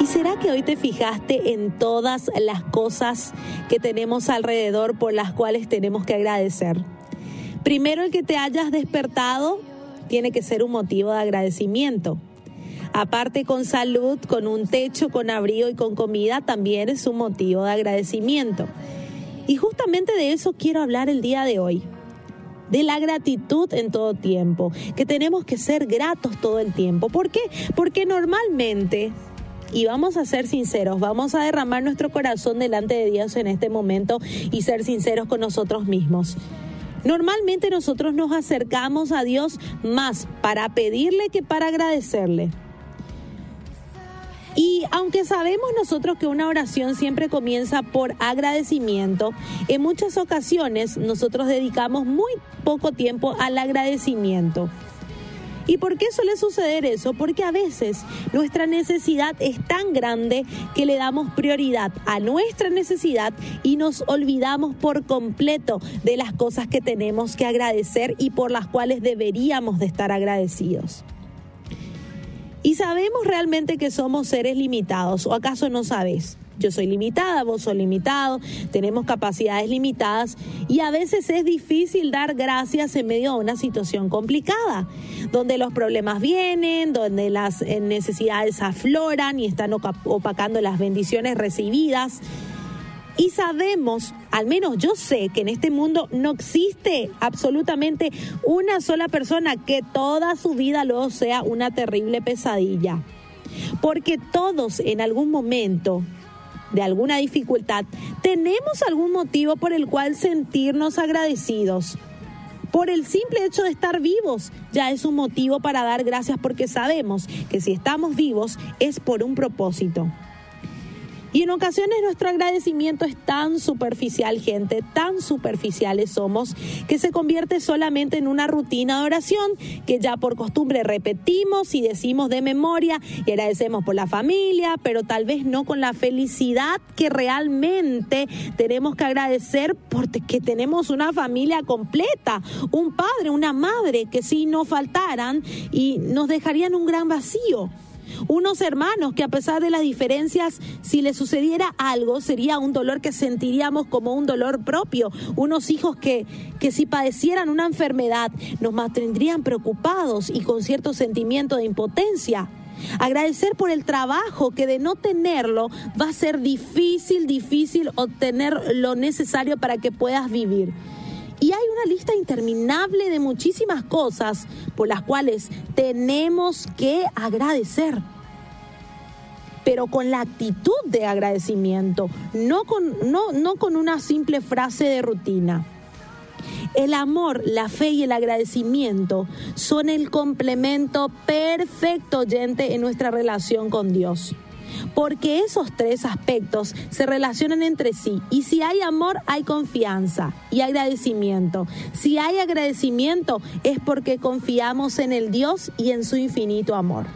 ¿Y será que hoy te fijaste en todas las cosas que tenemos alrededor por las cuales tenemos que agradecer? Primero, el que te hayas despertado tiene que ser un motivo de agradecimiento. Aparte con salud, con un techo, con abrigo y con comida, también es un motivo de agradecimiento. Y justamente de eso quiero hablar el día de hoy. De la gratitud en todo tiempo, que tenemos que ser gratos todo el tiempo. ¿Por qué? Porque normalmente y vamos a ser sinceros, vamos a derramar nuestro corazón delante de Dios en este momento y ser sinceros con nosotros mismos. Normalmente nosotros nos acercamos a Dios más para pedirle que para agradecerle. Y aunque sabemos nosotros que una oración siempre comienza por agradecimiento, en muchas ocasiones nosotros dedicamos muy poco tiempo al agradecimiento. ¿Y por qué suele suceder eso? Porque a veces nuestra necesidad es tan grande que le damos prioridad a nuestra necesidad y nos olvidamos por completo de las cosas que tenemos que agradecer y por las cuales deberíamos de estar agradecidos. ¿Y sabemos realmente que somos seres limitados o acaso no sabes? Yo soy limitada, vos sos limitado, tenemos capacidades limitadas y a veces es difícil dar gracias en medio de una situación complicada, donde los problemas vienen, donde las eh, necesidades afloran y están opacando las bendiciones recibidas. Y sabemos, al menos yo sé, que en este mundo no existe absolutamente una sola persona que toda su vida luego sea una terrible pesadilla. Porque todos en algún momento de alguna dificultad, tenemos algún motivo por el cual sentirnos agradecidos. Por el simple hecho de estar vivos ya es un motivo para dar gracias porque sabemos que si estamos vivos es por un propósito. Y en ocasiones nuestro agradecimiento es tan superficial, gente, tan superficiales somos, que se convierte solamente en una rutina de oración que ya por costumbre repetimos y decimos de memoria y agradecemos por la familia, pero tal vez no con la felicidad que realmente tenemos que agradecer porque tenemos una familia completa, un padre, una madre que si no faltaran y nos dejarían un gran vacío unos hermanos que a pesar de las diferencias, si les sucediera algo, sería un dolor que sentiríamos como un dolor propio, unos hijos que, que si padecieran una enfermedad nos mantendrían preocupados y con cierto sentimiento de impotencia. Agradecer por el trabajo que de no tenerlo va a ser difícil, difícil obtener lo necesario para que puedas vivir. Y hay una lista interminable de muchísimas cosas por las cuales tenemos que agradecer. Pero con la actitud de agradecimiento, no con, no, no con una simple frase de rutina. El amor, la fe y el agradecimiento son el complemento perfecto, oyente, en nuestra relación con Dios porque esos tres aspectos se relacionan entre sí. Y si hay amor, hay confianza y agradecimiento. Si hay agradecimiento, es porque confiamos en el Dios y en su infinito amor.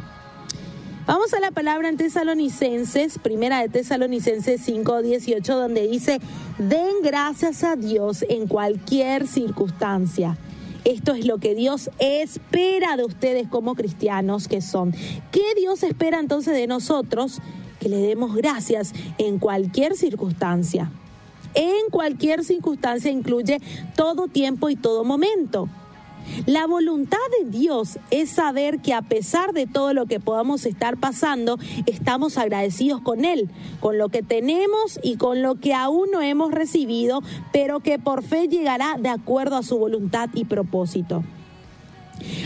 Vamos a la palabra en Tesalonicenses, primera de Tesalonicenses 5, 18, donde dice, den gracias a Dios en cualquier circunstancia esto es lo que Dios espera de ustedes como cristianos que son. ¿Qué Dios espera entonces de nosotros? Que le demos gracias en cualquier circunstancia. En cualquier circunstancia incluye todo tiempo y todo momento. La voluntad de Dios es saber que a pesar de todo lo que podamos estar pasando, estamos agradecidos con Él, con lo que tenemos y con lo que aún no hemos recibido, pero que por fe llegará de acuerdo a su voluntad y propósito.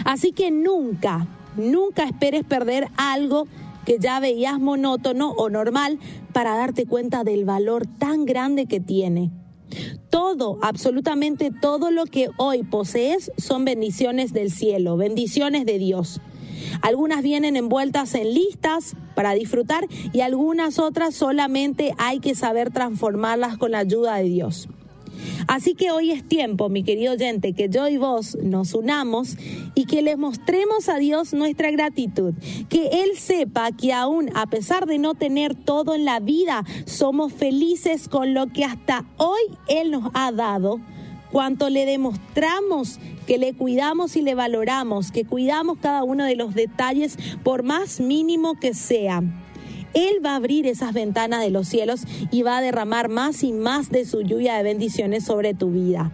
Así que nunca, nunca esperes perder algo que ya veías monótono o normal para darte cuenta del valor tan grande que tiene. Todo, absolutamente todo lo que hoy posees son bendiciones del cielo, bendiciones de Dios. Algunas vienen envueltas en listas para disfrutar y algunas otras solamente hay que saber transformarlas con la ayuda de Dios. Así que hoy es tiempo, mi querido oyente, que yo y vos nos unamos y que le mostremos a Dios nuestra gratitud. Que Él sepa que aún a pesar de no tener todo en la vida, somos felices con lo que hasta hoy Él nos ha dado. Cuanto le demostramos que le cuidamos y le valoramos, que cuidamos cada uno de los detalles por más mínimo que sea. Él va a abrir esas ventanas de los cielos y va a derramar más y más de su lluvia de bendiciones sobre tu vida.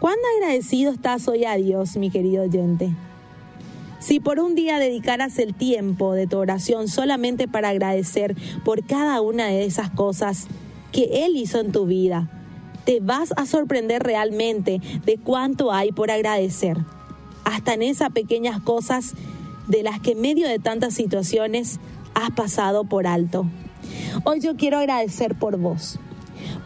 ¿Cuán agradecido estás hoy a Dios, mi querido oyente? Si por un día dedicaras el tiempo de tu oración solamente para agradecer por cada una de esas cosas que Él hizo en tu vida, te vas a sorprender realmente de cuánto hay por agradecer. Hasta en esas pequeñas cosas de las que en medio de tantas situaciones has pasado por alto. Hoy yo quiero agradecer por vos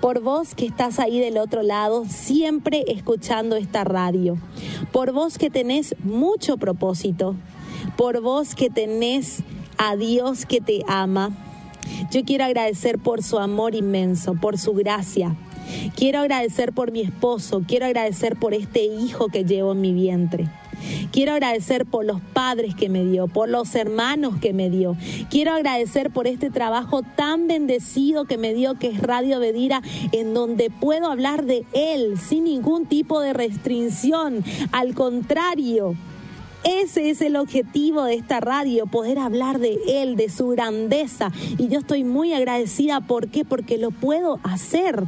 por vos que estás ahí del otro lado, siempre escuchando esta radio, por vos que tenés mucho propósito, por vos que tenés a Dios que te ama. Yo quiero agradecer por su amor inmenso, por su gracia. Quiero agradecer por mi esposo, quiero agradecer por este hijo que llevo en mi vientre. Quiero agradecer por los padres que me dio, por los hermanos que me dio. Quiero agradecer por este trabajo tan bendecido que me dio, que es Radio Bedira, en donde puedo hablar de Él sin ningún tipo de restricción. Al contrario, ese es el objetivo de esta radio, poder hablar de Él, de su grandeza. Y yo estoy muy agradecida. ¿Por qué? Porque lo puedo hacer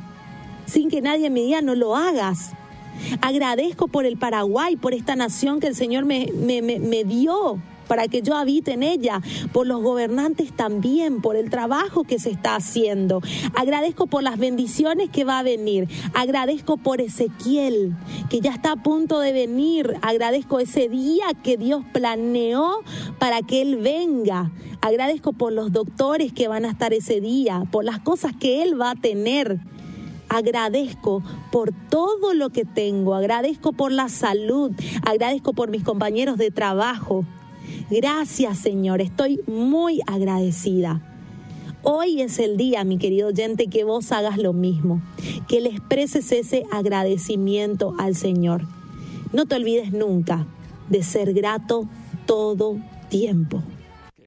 sin que nadie me diga no lo hagas. Agradezco por el Paraguay, por esta nación que el Señor me, me, dio para que yo habite en ella, por los gobernantes también, por el trabajo que se está haciendo. Agradezco por las bendiciones que va a venir. Agradezco por Ezequiel, que ya está a punto de venir. Agradezco ese día que Dios planeó para que Él venga. Agradezco por los doctores que van a estar ese día, por las cosas que Él va a tener. Agradezco por todo lo que tengo, agradezco por la salud, agradezco por mis compañeros de trabajo. Gracias Señor, estoy muy agradecida. Hoy es el día, mi querido oyente, que vos hagas lo mismo, que le expreses ese agradecimiento al Señor. No te olvides nunca de ser grato todo tiempo.